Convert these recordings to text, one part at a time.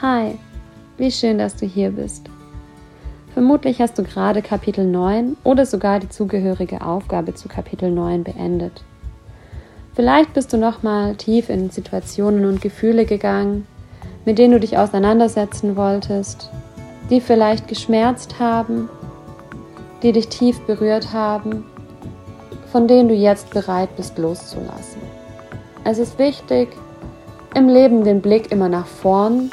Hi, wie schön, dass du hier bist. Vermutlich hast du gerade Kapitel 9 oder sogar die zugehörige Aufgabe zu Kapitel 9 beendet. Vielleicht bist du nochmal tief in Situationen und Gefühle gegangen, mit denen du dich auseinandersetzen wolltest, die vielleicht geschmerzt haben, die dich tief berührt haben, von denen du jetzt bereit bist loszulassen. Es ist wichtig, im Leben den Blick immer nach vorn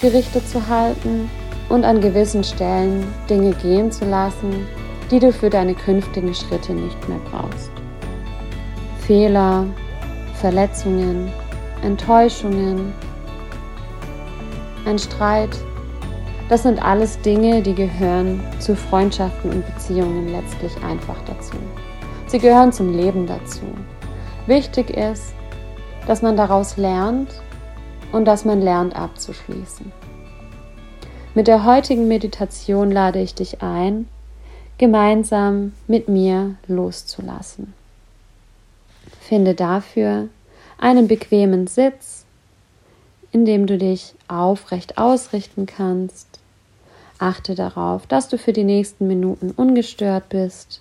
gerichtet zu halten und an gewissen Stellen Dinge gehen zu lassen, die du für deine künftigen Schritte nicht mehr brauchst. Fehler, Verletzungen, Enttäuschungen, ein Streit, das sind alles Dinge, die gehören zu Freundschaften und Beziehungen letztlich einfach dazu. Sie gehören zum Leben dazu. Wichtig ist, dass man daraus lernt und dass man lernt abzuschließen. Mit der heutigen Meditation lade ich dich ein, gemeinsam mit mir loszulassen. Finde dafür einen bequemen Sitz, in dem du dich aufrecht ausrichten kannst. Achte darauf, dass du für die nächsten Minuten ungestört bist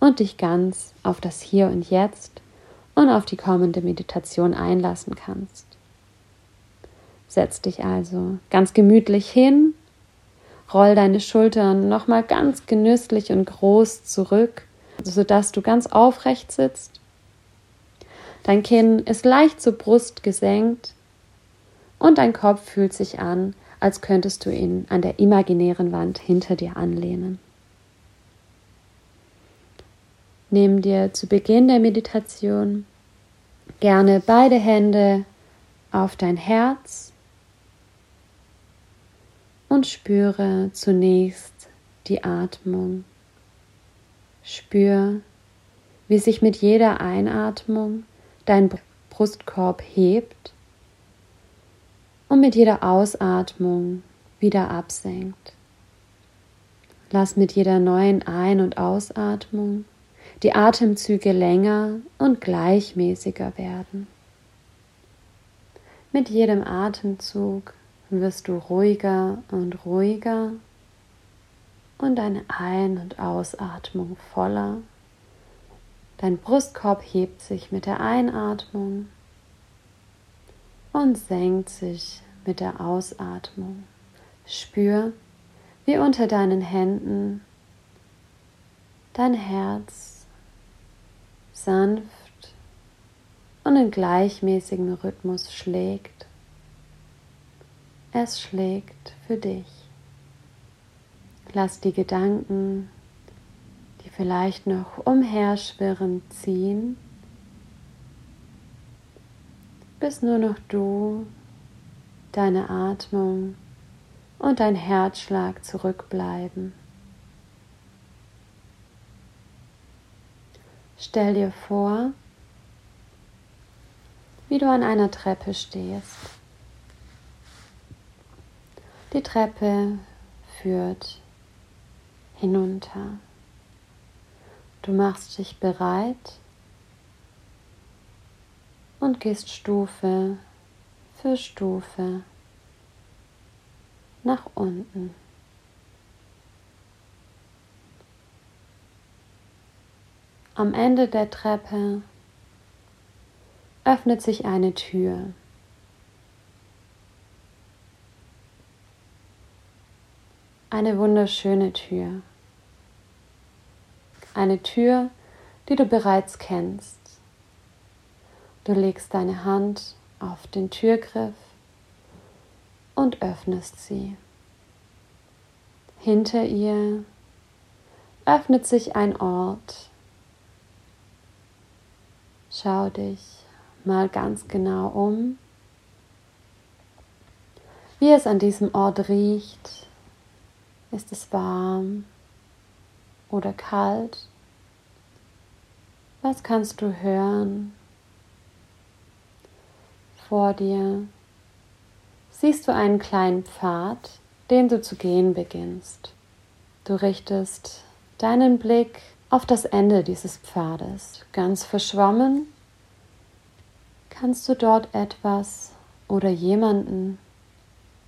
und dich ganz auf das Hier und Jetzt und auf die kommende Meditation einlassen kannst. Setz dich also ganz gemütlich hin, roll deine Schultern nochmal ganz genüsslich und groß zurück, sodass du ganz aufrecht sitzt. Dein Kinn ist leicht zur Brust gesenkt und dein Kopf fühlt sich an, als könntest du ihn an der imaginären Wand hinter dir anlehnen. Nimm dir zu Beginn der Meditation gerne beide Hände auf dein Herz und spüre zunächst die Atmung. Spür, wie sich mit jeder Einatmung dein Brustkorb hebt und mit jeder Ausatmung wieder absenkt. Lass mit jeder neuen Ein- und Ausatmung die Atemzüge länger und gleichmäßiger werden. Mit jedem Atemzug wirst du ruhiger und ruhiger und deine Ein- und Ausatmung voller. Dein Brustkorb hebt sich mit der Einatmung und senkt sich mit der Ausatmung. Spür, wie unter deinen Händen dein Herz sanft und in gleichmäßigem Rhythmus schlägt es schlägt für dich. Lass die Gedanken, die vielleicht noch umherschwirren, ziehen, bis nur noch du, deine Atmung und dein Herzschlag zurückbleiben. Stell dir vor, wie du an einer Treppe stehst. Die Treppe führt hinunter. Du machst dich bereit und gehst Stufe für Stufe nach unten. Am Ende der Treppe öffnet sich eine Tür. Eine wunderschöne Tür. Eine Tür, die du bereits kennst. Du legst deine Hand auf den Türgriff und öffnest sie. Hinter ihr öffnet sich ein Ort. Schau dich mal ganz genau um, wie es an diesem Ort riecht, ist es warm oder kalt? Was kannst du hören? Vor dir siehst du einen kleinen Pfad, den du zu gehen beginnst. Du richtest deinen Blick auf das Ende dieses Pfades. Ganz verschwommen kannst du dort etwas oder jemanden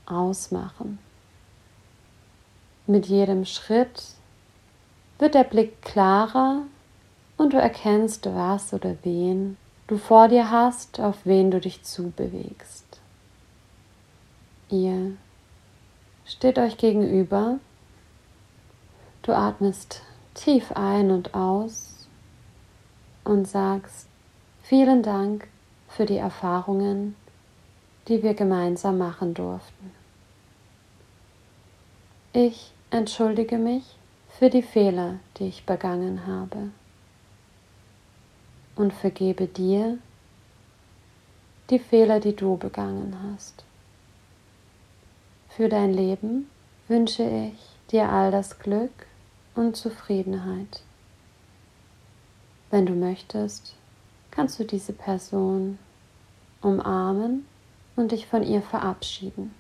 ausmachen. Mit jedem Schritt wird der Blick klarer und du erkennst, was oder wen du vor dir hast, auf wen du dich zubewegst. Ihr steht euch gegenüber. Du atmest tief ein und aus und sagst vielen Dank für die Erfahrungen, die wir gemeinsam machen durften. Ich entschuldige mich für die Fehler, die ich begangen habe und vergebe dir die Fehler, die du begangen hast. Für dein Leben wünsche ich dir all das Glück und Zufriedenheit. Wenn du möchtest, kannst du diese Person umarmen und dich von ihr verabschieden.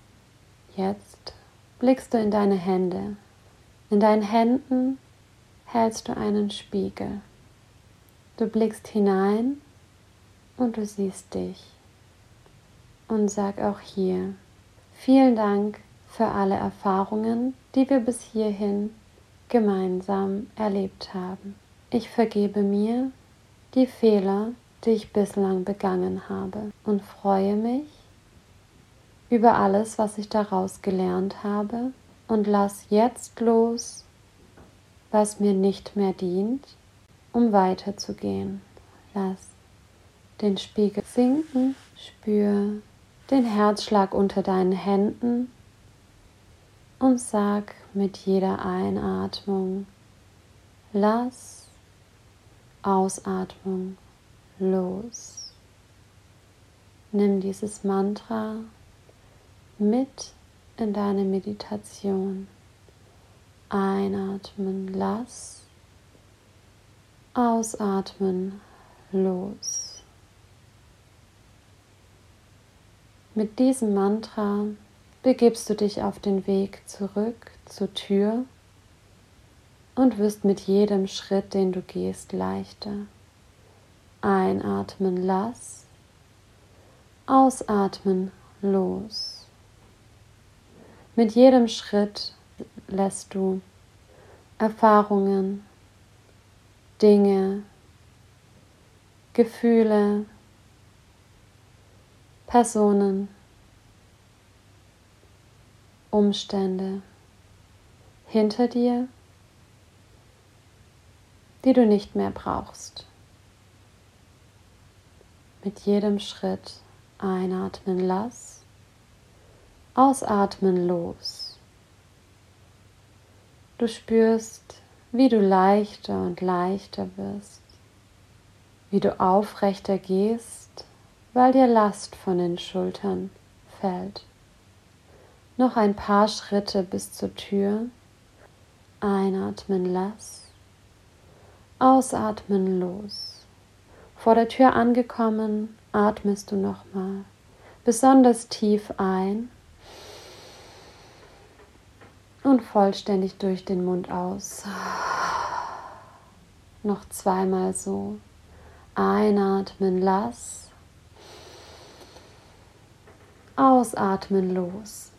Jetzt blickst du in deine Hände. In deinen Händen hältst du einen Spiegel. Du blickst hinein und du siehst dich. Und sag auch hier, vielen Dank für alle Erfahrungen, die wir bis hierhin gemeinsam erlebt haben. Ich vergebe mir die Fehler, die ich bislang begangen habe und freue mich über alles, was ich daraus gelernt habe und lass jetzt los, was mir nicht mehr dient um weiterzugehen. Lass den Spiegel sinken, spür den Herzschlag unter deinen Händen und sag mit jeder Einatmung, lass Ausatmung los. Nimm dieses Mantra mit in deine Meditation. Einatmen, lass Ausatmen los. Mit diesem Mantra begibst du dich auf den Weg zurück zur Tür und wirst mit jedem Schritt, den du gehst, leichter. Einatmen, lass. Ausatmen, los. Mit jedem Schritt lässt du Erfahrungen, Dinge, Gefühle, Personen, Umstände hinter dir, die du nicht mehr brauchst. Mit jedem Schritt einatmen lass, ausatmen los. Du spürst, wie du leichter und leichter wirst, wie du aufrechter gehst, weil dir Last von den Schultern fällt. Noch ein paar Schritte bis zur Tür. Einatmen lass, ausatmen los. Vor der Tür angekommen, atmest du nochmal besonders tief ein und vollständig durch den Mund aus. Noch zweimal so. Einatmen, lass. Ausatmen, los.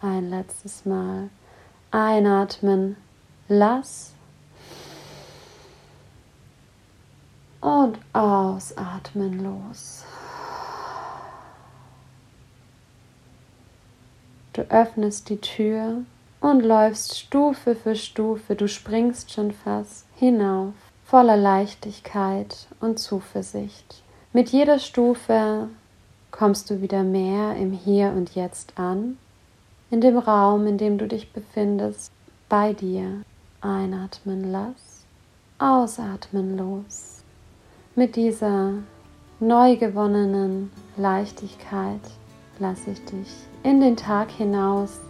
Ein letztes Mal. Einatmen, lass. Und ausatmen, los. Du öffnest die Tür und läufst Stufe für Stufe, du springst schon fast hinauf, voller Leichtigkeit und Zuversicht. Mit jeder Stufe kommst du wieder mehr im Hier und Jetzt an, in dem Raum, in dem du dich befindest, bei dir. Einatmen lass, ausatmen los. Mit dieser neu gewonnenen Leichtigkeit lasse ich dich in den Tag hinaus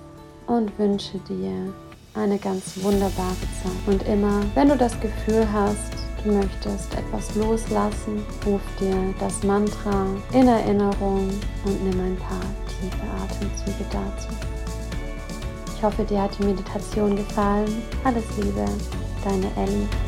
und wünsche dir eine ganz wunderbare Zeit. Und immer, wenn du das Gefühl hast, du möchtest etwas loslassen, ruf dir das Mantra in Erinnerung und nimm ein paar tiefe Atemzüge dazu. Ich hoffe, dir hat die Meditation gefallen. Alles Liebe, deine Ellie.